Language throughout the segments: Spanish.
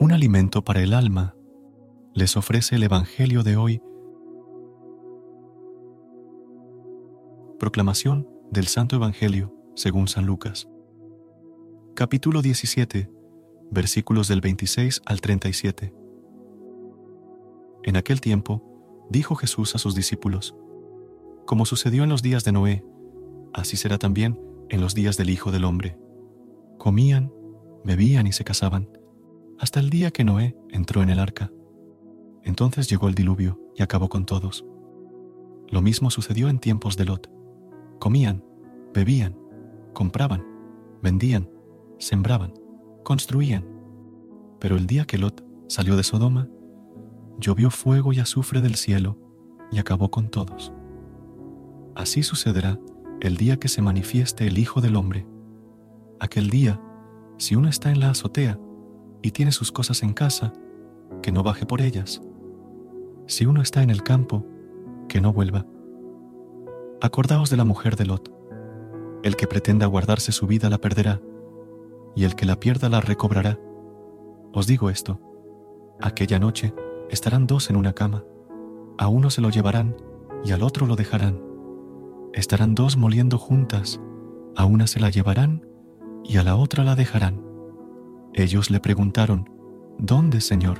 Un alimento para el alma, les ofrece el Evangelio de hoy. Proclamación del Santo Evangelio según San Lucas. Capítulo 17, versículos del 26 al 37. En aquel tiempo, dijo Jesús a sus discípulos, Como sucedió en los días de Noé, así será también en los días del Hijo del Hombre. Comían, bebían y se casaban hasta el día que Noé entró en el arca. Entonces llegó el diluvio y acabó con todos. Lo mismo sucedió en tiempos de Lot. Comían, bebían, compraban, vendían, sembraban, construían. Pero el día que Lot salió de Sodoma, llovió fuego y azufre del cielo y acabó con todos. Así sucederá el día que se manifieste el Hijo del Hombre. Aquel día, si uno está en la azotea, y tiene sus cosas en casa, que no baje por ellas. Si uno está en el campo, que no vuelva. Acordaos de la mujer de Lot. El que pretenda guardarse su vida la perderá, y el que la pierda la recobrará. Os digo esto, aquella noche estarán dos en una cama, a uno se lo llevarán y al otro lo dejarán. Estarán dos moliendo juntas, a una se la llevarán y a la otra la dejarán. Ellos le preguntaron, ¿Dónde, Señor?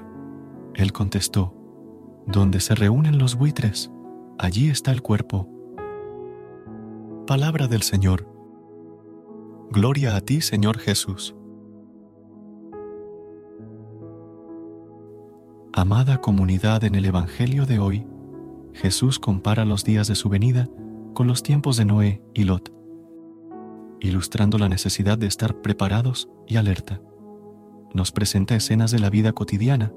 Él contestó, Donde se reúnen los buitres, allí está el cuerpo. Palabra del Señor. Gloria a ti, Señor Jesús. Amada comunidad en el Evangelio de hoy, Jesús compara los días de su venida con los tiempos de Noé y Lot, ilustrando la necesidad de estar preparados y alerta nos presenta escenas de la vida cotidiana,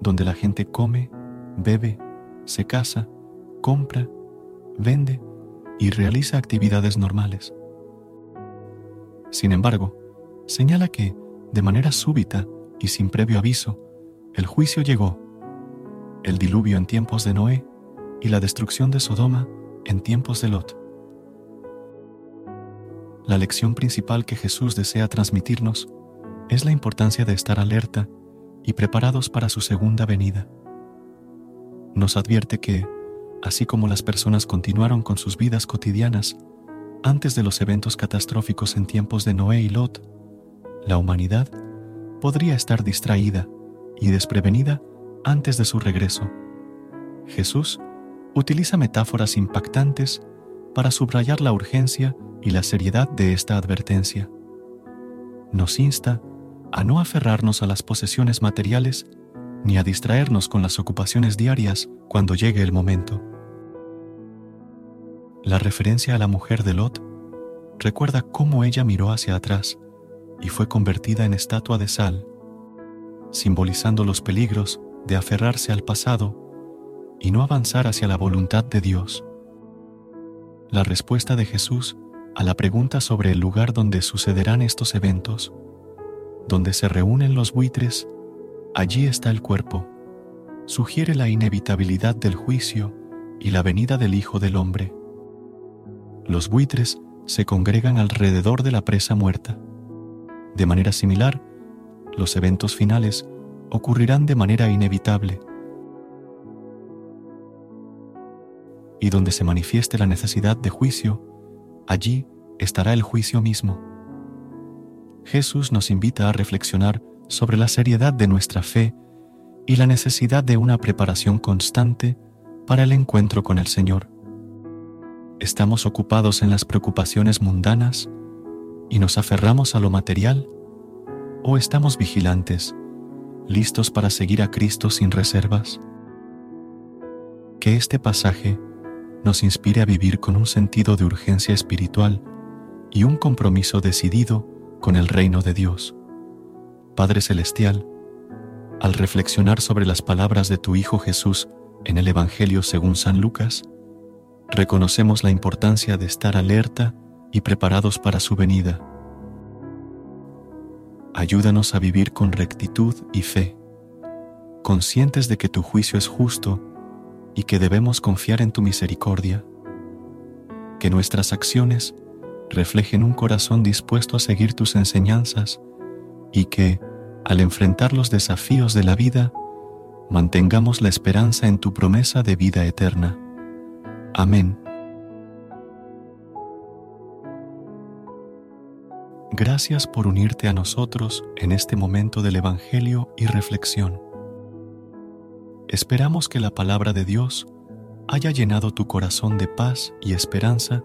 donde la gente come, bebe, se casa, compra, vende y realiza actividades normales. Sin embargo, señala que, de manera súbita y sin previo aviso, el juicio llegó, el diluvio en tiempos de Noé y la destrucción de Sodoma en tiempos de Lot. La lección principal que Jesús desea transmitirnos es la importancia de estar alerta y preparados para su segunda venida. Nos advierte que, así como las personas continuaron con sus vidas cotidianas antes de los eventos catastróficos en tiempos de Noé y Lot, la humanidad podría estar distraída y desprevenida antes de su regreso. Jesús utiliza metáforas impactantes para subrayar la urgencia y la seriedad de esta advertencia. Nos insta a no aferrarnos a las posesiones materiales ni a distraernos con las ocupaciones diarias cuando llegue el momento. La referencia a la mujer de Lot recuerda cómo ella miró hacia atrás y fue convertida en estatua de sal, simbolizando los peligros de aferrarse al pasado y no avanzar hacia la voluntad de Dios. La respuesta de Jesús a la pregunta sobre el lugar donde sucederán estos eventos donde se reúnen los buitres, allí está el cuerpo. Sugiere la inevitabilidad del juicio y la venida del Hijo del Hombre. Los buitres se congregan alrededor de la presa muerta. De manera similar, los eventos finales ocurrirán de manera inevitable. Y donde se manifieste la necesidad de juicio, allí estará el juicio mismo. Jesús nos invita a reflexionar sobre la seriedad de nuestra fe y la necesidad de una preparación constante para el encuentro con el Señor. ¿Estamos ocupados en las preocupaciones mundanas y nos aferramos a lo material? ¿O estamos vigilantes, listos para seguir a Cristo sin reservas? Que este pasaje nos inspire a vivir con un sentido de urgencia espiritual y un compromiso decidido con el reino de Dios. Padre Celestial, al reflexionar sobre las palabras de tu Hijo Jesús en el Evangelio según San Lucas, reconocemos la importancia de estar alerta y preparados para su venida. Ayúdanos a vivir con rectitud y fe, conscientes de que tu juicio es justo y que debemos confiar en tu misericordia. Que nuestras acciones reflejen un corazón dispuesto a seguir tus enseñanzas y que, al enfrentar los desafíos de la vida, mantengamos la esperanza en tu promesa de vida eterna. Amén. Gracias por unirte a nosotros en este momento del Evangelio y reflexión. Esperamos que la palabra de Dios haya llenado tu corazón de paz y esperanza